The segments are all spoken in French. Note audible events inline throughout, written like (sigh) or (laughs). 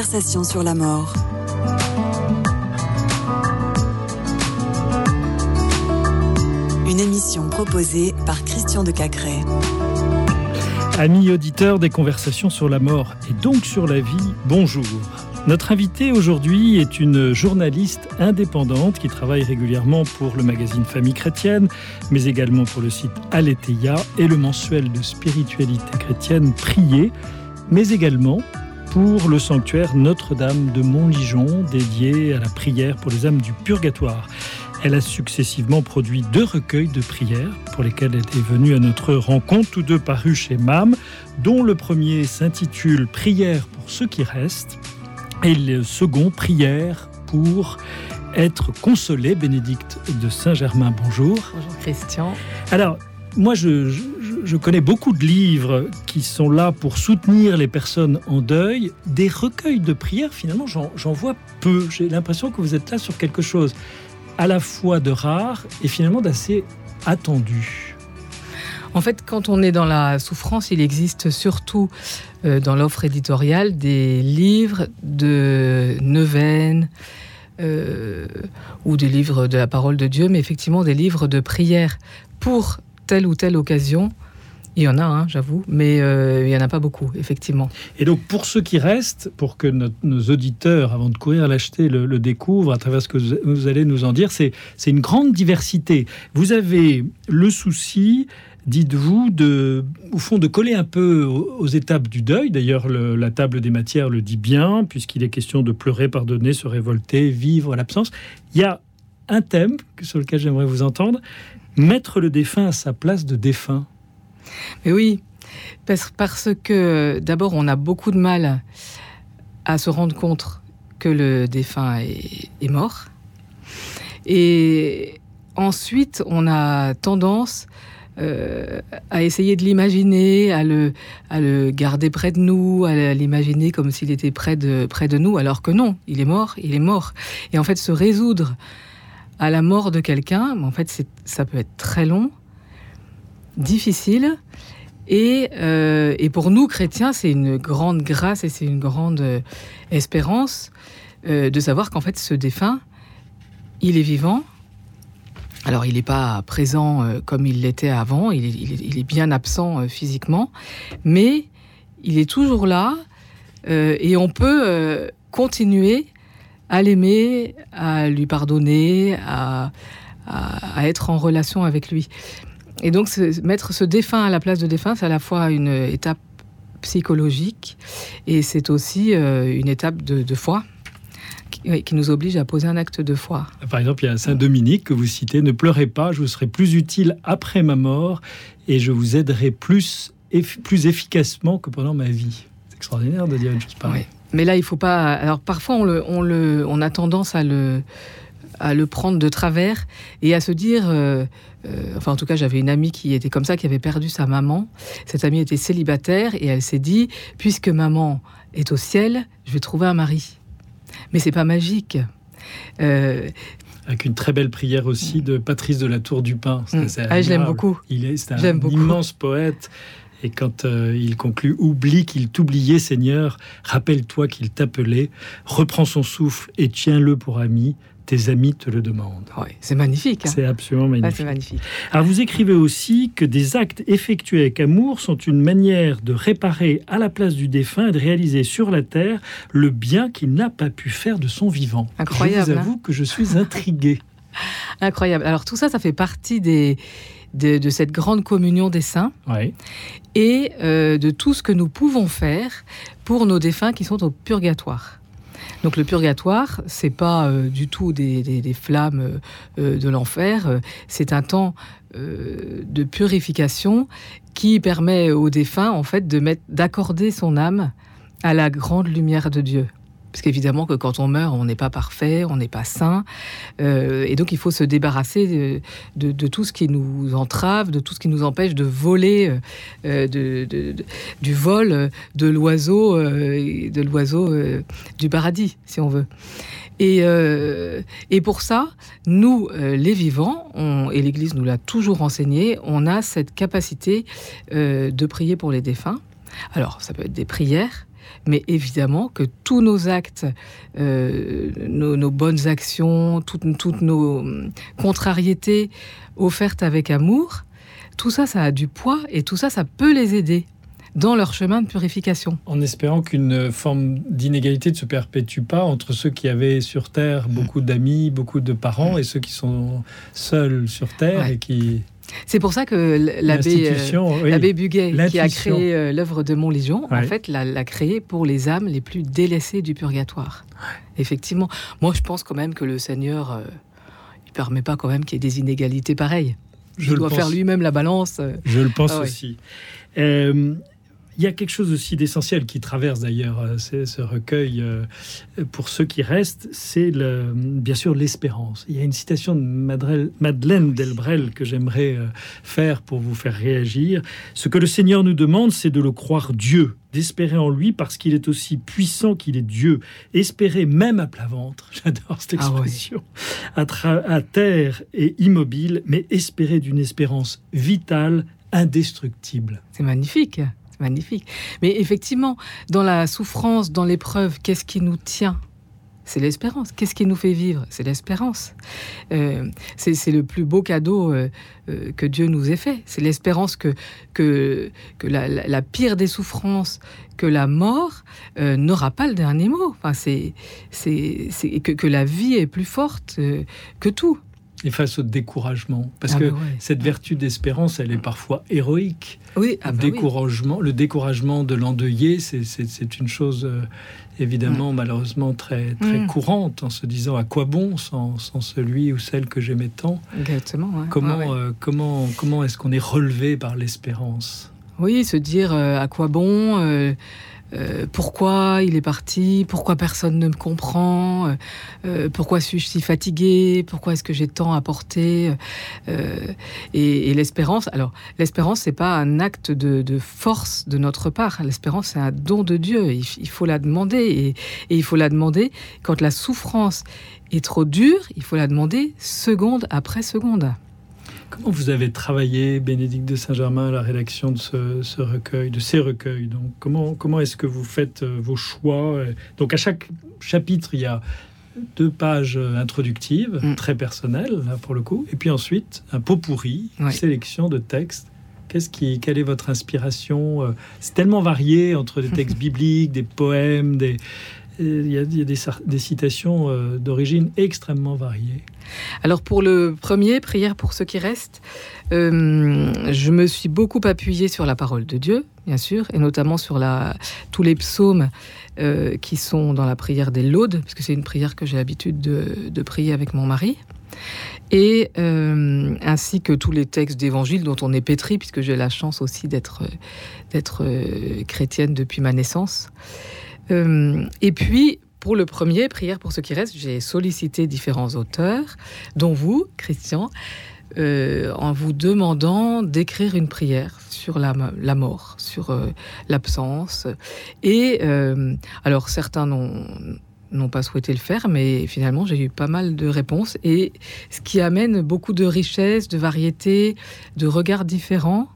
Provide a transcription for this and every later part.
conversations sur la mort. Une émission proposée par Christian de Cacré. Amis auditeurs des conversations sur la mort et donc sur la vie, bonjour. Notre invitée aujourd'hui est une journaliste indépendante qui travaille régulièrement pour le magazine Famille chrétienne, mais également pour le site Aletheia et le mensuel de spiritualité chrétienne Prier, mais également pour le sanctuaire Notre-Dame de Montligeon dédié à la prière pour les âmes du purgatoire. Elle a successivement produit deux recueils de prières pour lesquels elle est venue à notre rencontre, tous deux parus chez MAM, dont le premier s'intitule Prière pour ceux qui restent et le second Prière pour être consolé. Bénédicte de Saint-Germain, bonjour. Bonjour Christian. Alors, moi, je, je, je, connais beaucoup de livres qui sont là pour soutenir les personnes en deuil. Des recueils de prières, finalement, j'en vois peu. J'ai l'impression que vous êtes là sur quelque chose à la fois de rare et finalement d'assez attendu. En fait, quand on est dans la souffrance, il existe surtout euh, dans l'offre éditoriale des livres de neuvaine euh, ou des livres de la parole de Dieu, mais effectivement des livres de prière pour telle ou telle occasion. Il y en a, hein, j'avoue, mais euh, il n'y en a pas beaucoup, effectivement. Et donc, pour ceux qui restent, pour que nos auditeurs, avant de courir l'acheter, le, découvrent à travers ce que vous allez nous en dire, c'est une grande diversité. Vous avez le souci dites-vous, de, au fond, de coller un peu aux étapes du deuil. D'ailleurs, la table des matières le dit bien, puisqu'il est question de pleurer, pardonner, se révolter, vivre l'absence. Il y a un thème sur lequel j'aimerais vous entendre, mettre le défunt à sa place de défunt. Mais oui, parce, que d'abord, on a beaucoup de mal à se rendre compte que le défunt est, est mort. Et ensuite, on a tendance euh, à essayer de l'imaginer, à le, à le garder près de nous, à l'imaginer comme s'il était près de, près de nous, alors que non, il est mort, il est mort. Et en fait, se résoudre à la mort de quelqu'un, en fait, ça peut être très long, difficile. Et, euh, et pour nous, chrétiens, c'est une grande grâce et c'est une grande euh, espérance euh, de savoir qu'en fait, ce défunt, il est vivant. Alors, il n'est pas présent comme il l'était avant, il est, bien absent physiquement, mais il est toujours là et on peut continuer à l'aimer, à lui pardonner, à, à, être en relation avec lui. Et donc, mettre ce défunt à la place de défunt, c'est à la fois une étape psychologique et c'est aussi euh, une étape de, de foi qui, qui nous oblige à poser un acte de foi. Par exemple, il y a Saint Dominique que vous citez Ne pleurez pas, je vous serai plus utile après ma mort et je vous aiderai plus, eff plus efficacement que pendant ma vie. C'est extraordinaire de dire une chose pareille. Oui. Mais là, il faut pas. Alors, parfois, on, le, on, le, on a tendance à le, à le prendre de travers et à se dire. Euh, euh, enfin, en tout cas, j'avais une amie qui était comme ça, qui avait perdu sa maman. Cette amie était célibataire et elle s'est dit puisque maman est au ciel, je vais trouver un mari. Mais c'est pas magique. Euh, avec une très belle prière aussi de Patrice de la Tour du Pin. Mmh. Ah, je l'aime beaucoup. Il est, c'est un beaucoup. immense poète. Et quand euh, il conclut Oublie qu'il t'oubliait, Seigneur, rappelle-toi qu'il t'appelait, reprends son souffle et tiens-le pour ami. Tes amis te le demandent. C'est magnifique. Hein c'est absolument magnifique. Ouais, magnifique. Alors vous écrivez aussi que des actes effectués avec amour sont une manière de réparer à la place du défunt et de réaliser sur la terre le bien qu'il n'a pas pu faire de son vivant. Incroyable. Je vous avoue hein que je suis intrigué. (laughs) Incroyable. Alors tout ça, ça fait partie des de, de, cette grande communion des saints oui. et euh, de tout ce que nous pouvons faire pour nos défunts qui sont au purgatoire. Donc le purgatoire, c'est pas euh, du tout des, flammes euh, de l'enfer, c'est un temps euh, de purification qui permet aux défunts en fait d'accorder son âme à la grande lumière de Dieu. Parce qu'évidemment que quand on meurt, on n'est pas parfait, on n'est pas saint. Euh, et donc il faut se débarrasser de, tout ce qui nous entrave, de tout ce qui nous empêche de voler euh, de, du vol de l'oiseau, euh, de l'oiseau euh, du paradis, si on veut. Et, euh, pour ça, nous, euh, les vivants, et l'Église nous l'a toujours enseigné, on a cette capacité euh, de prier pour les défunts. Alors, ça peut être des prières, mais évidemment que tous nos actes, euh, nos, bonnes actions, toutes, toutes nos hum, contrariétés offertes avec amour, tout ça, ça a du poids et tout ça, ça peut les aider dans leur chemin de purification. En espérant qu'une forme d'inégalité ne se perpétue pas entre ceux qui avaient sur Terre mm. beaucoup d'amis, beaucoup de parents, et ceux qui sont seuls sur Terre et qui... C'est pour ça que l'abbé euh, Buguet, qui a créé euh, l'œuvre de Montlégion, en fait, l'a créé pour les âmes les plus délaissées du purgatoire. Effectivement. Moi, je pense quand même que le Seigneur, euh, il permet pas quand même qu'il y ait des inégalités pareilles. Je il doit faire lui-même la balance. Je le pense ah aussi. Il y a quelque chose aussi d'essentiel qui traverse d'ailleurs euh, ce recueil euh, pour ceux qui restent, c'est bien sûr l'espérance. Il y a une citation de Madeleine Delbrel que j'aimerais euh, faire pour vous faire réagir. Ce que le Seigneur nous demande, c'est de le croire Dieu, d'espérer en lui parce qu'il est aussi puissant qu'il est Dieu. Espérer même à plat ventre, (laughs) j'adore cette ah expression, à, à terre et immobile, mais espérer d'une espérance vitale, indestructible. C'est magnifique magnifique. Mais effectivement, dans la souffrance, dans l'épreuve, qu'est-ce qui nous tient? C'est l'espérance. Qu'est-ce qui nous fait vivre? C'est l'espérance. Euh, c'est le plus beau cadeau euh, euh, que Dieu nous ait fait. C'est l'espérance que, que, que la, pire des souffrances, que la mort n'aura pas le dernier mot. Enfin, c'est que, que la vie est plus forte que tout et face au découragement. Parce ah que cette vertu d'espérance, elle est parfois héroïque. Oui, ah bah découragement, Le découragement de l'endeuillé, c'est une chose euh, évidemment, malheureusement, très, très mm. courante, en se disant à quoi bon sans, sans celui ou celle que j'aimais tant? Exactement. Comment, euh, comment, comment est-ce qu'on est relevé par l'espérance? Oui, se dire euh, à quoi bon euh, pourquoi il est parti, pourquoi personne ne me comprend, euh, euh, pourquoi suis-je si fatigué, pourquoi est-ce que j'ai tant à porter? et, l'espérance, alors l'espérance, c'est pas un acte de, force de notre part. L'espérance, c'est un don de Dieu. Il, faut la demander et, et il faut la demander quand la souffrance est trop dure. Il faut la demander seconde après seconde. Comment vous avez travaillé, Bénédicte de Saint-Germain, à la rédaction de ce, recueil, de ces recueils Donc, comment, comment est-ce que vous faites euh, vos choix? Donc, à chaque chapitre, il y a deux pages introductives, mm. très personnelles, là, pour le coup, et puis ensuite, un pot pourri, une sélection de textes. Qu'est-ce qui, quelle est votre inspiration euh? C'est tellement varié entre des textes (laughs) bibliques, des poèmes, des, il y a, des, citations euh, d'origine extrêmement variées. Alors pour le premier, prière pour ceux qui restent, euh, je me suis beaucoup appuyée sur la parole de Dieu, bien sûr, et notamment sur tous les psaumes euh, qui sont dans la prière des laudes, puisque c'est une prière que j'ai l'habitude de, prier avec mon mari et ainsi que tous les textes d'évangile dont on est pétri, puisque j'ai la chance aussi d'être chrétienne depuis ma naissance. Euh, et puis, pour le premier, Prière pour ceux qui restent, j'ai sollicité différents auteurs, dont vous, Christian, euh, en vous demandant d'écrire une prière sur la, mort, sur euh, l'absence. Et alors, certains n'ont pas souhaité le faire, mais finalement, j'ai eu pas mal de réponses. Et ce qui amène beaucoup de richesse, de variété, de regards différents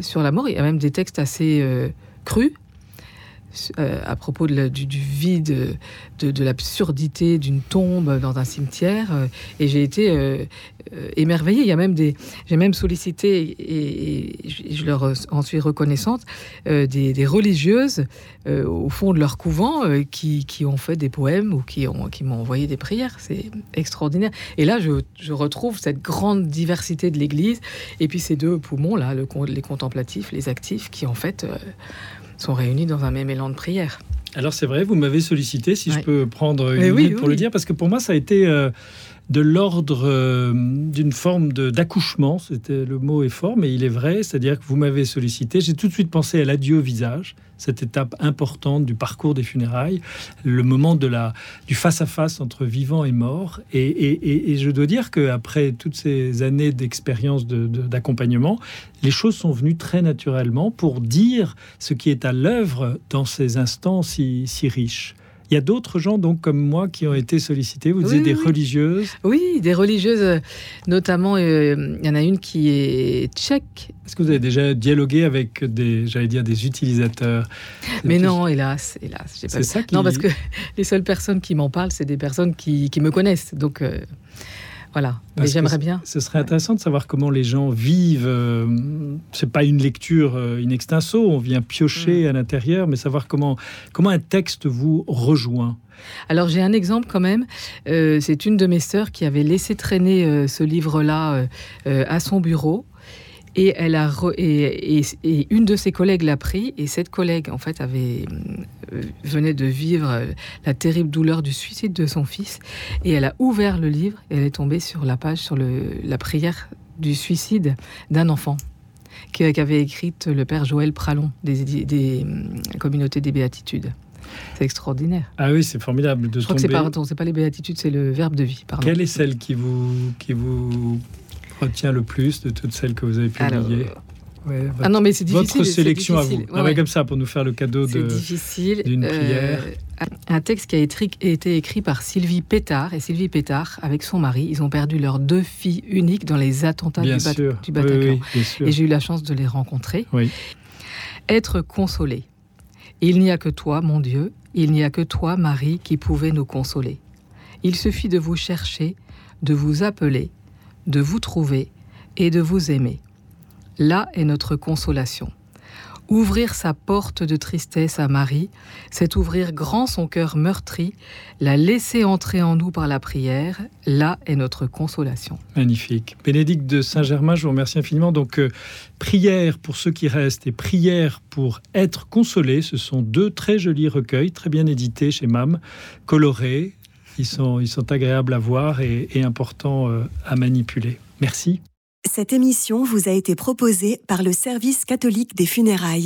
sur la mort. Il y a même des textes assez crus euh, à propos du, vide, de, l'absurdité d'une tombe dans un cimetière. Euh, et j'ai été euh, émerveillée. Il y a même des, j'ai même sollicité et, je leur en suis reconnaissante des, religieuses au fond de leur couvent qui, ont fait des poèmes ou qui ont qui m'ont envoyé des prières. C'est extraordinaire. Et là, je, retrouve cette grande diversité de l'Église et puis ces deux poumons là, le, les contemplatifs, les actifs, qui en fait sont réunis dans un même élan de prière. Alors c'est vrai, vous m'avez sollicité, si je peux prendre une minute pour le dire, parce que pour moi ça a été euh, de l'ordre euh, d'une forme d'accouchement. C'était le mot est fort, mais il est vrai. C'est-à-dire que vous m'avez sollicité. J'ai tout de suite pensé à l'adieu au visage, cette étape importante du parcours des funérailles, le moment de la du face à face entre vivant et mort. Et, je dois dire que après toutes ces années d'expérience d'accompagnement, les choses sont venues très naturellement pour dire ce qui est à l'œuvre dans ces instants si, si riches. Il y a d'autres gens, donc comme moi, qui ont été sollicités. Vous disiez des religieuses Oui, des religieuses, notamment, euh, il y en a une qui est tchèque. Est-ce que vous avez déjà dialogué avec des, j'allais dire, des utilisateurs? Mais non, hélas, hélas. C'est ça Non, parce que (laughs) les seules personnes qui m'en parlent, c'est des personnes qui, me connaissent. Donc. Euh, voilà, mais j'aimerais bien. Ce serait intéressant de savoir comment les gens vivent. Euh, c'est pas une lecture euh, in extenso, on vient piocher mm. à l'intérieur, mais savoir comment, comment un texte vous rejoint. Alors j'ai un exemple quand même. Euh, c'est une de mes sœurs qui avait laissé traîner ce livre-là à son bureau et, elle a et, une de ses collègues l'a pris, et cette collègue, en fait, avait, venait de vivre euh, la terrible douleur du suicide de son fils, et elle a ouvert le livre, et elle est tombée sur la page sur le, la prière du suicide d'un enfant qu'avait écrite le père Joël Pralon des, des, hum, communautés des béatitudes. C'est extraordinaire. Ah oui, c'est formidable de Je crois que c'est pas, pas les béatitudes, c'est le verbe de vie. Pardon. Quelle est celle qui vous, qui vous retient le plus de toutes celles que vous avez publiées? Ah non, mais c'est difficile. Votre sélection à vous. Ouais, comme ça, pour nous faire le cadeau de, d'une euh, prière. un texte qui a été écrit par Sylvie Pétard. Et Sylvie Pétard, avec son mari, ils ont perdu leurs deux filles uniques dans les attentats du, du, Bataclan. et j'ai eu la chance de les rencontrer. Être consolé. Il n'y a que toi, mon Dieu, il n'y a que toi, Marie, qui pouvait nous consoler. Il suffit de vous chercher, de vous appeler, de vous trouver et de vous aimer. Là est notre consolation. Ouvrir sa porte de tristesse à Marie, c'est ouvrir grand son cœur meurtri, la laisser entrer en nous par la prière. Là est notre consolation. Magnifique. Bénédicte de Saint-Germain, je vous remercie infiniment. Donc, euh, prière pour ceux qui restent et prière pour être consolés. Ce sont deux très jolis recueils, très bien édités chez MAM, colorés, ils sont, agréables à voir et, importants euh, à manipuler. Merci. Cette émission vous a été proposée par le Service catholique des funérailles.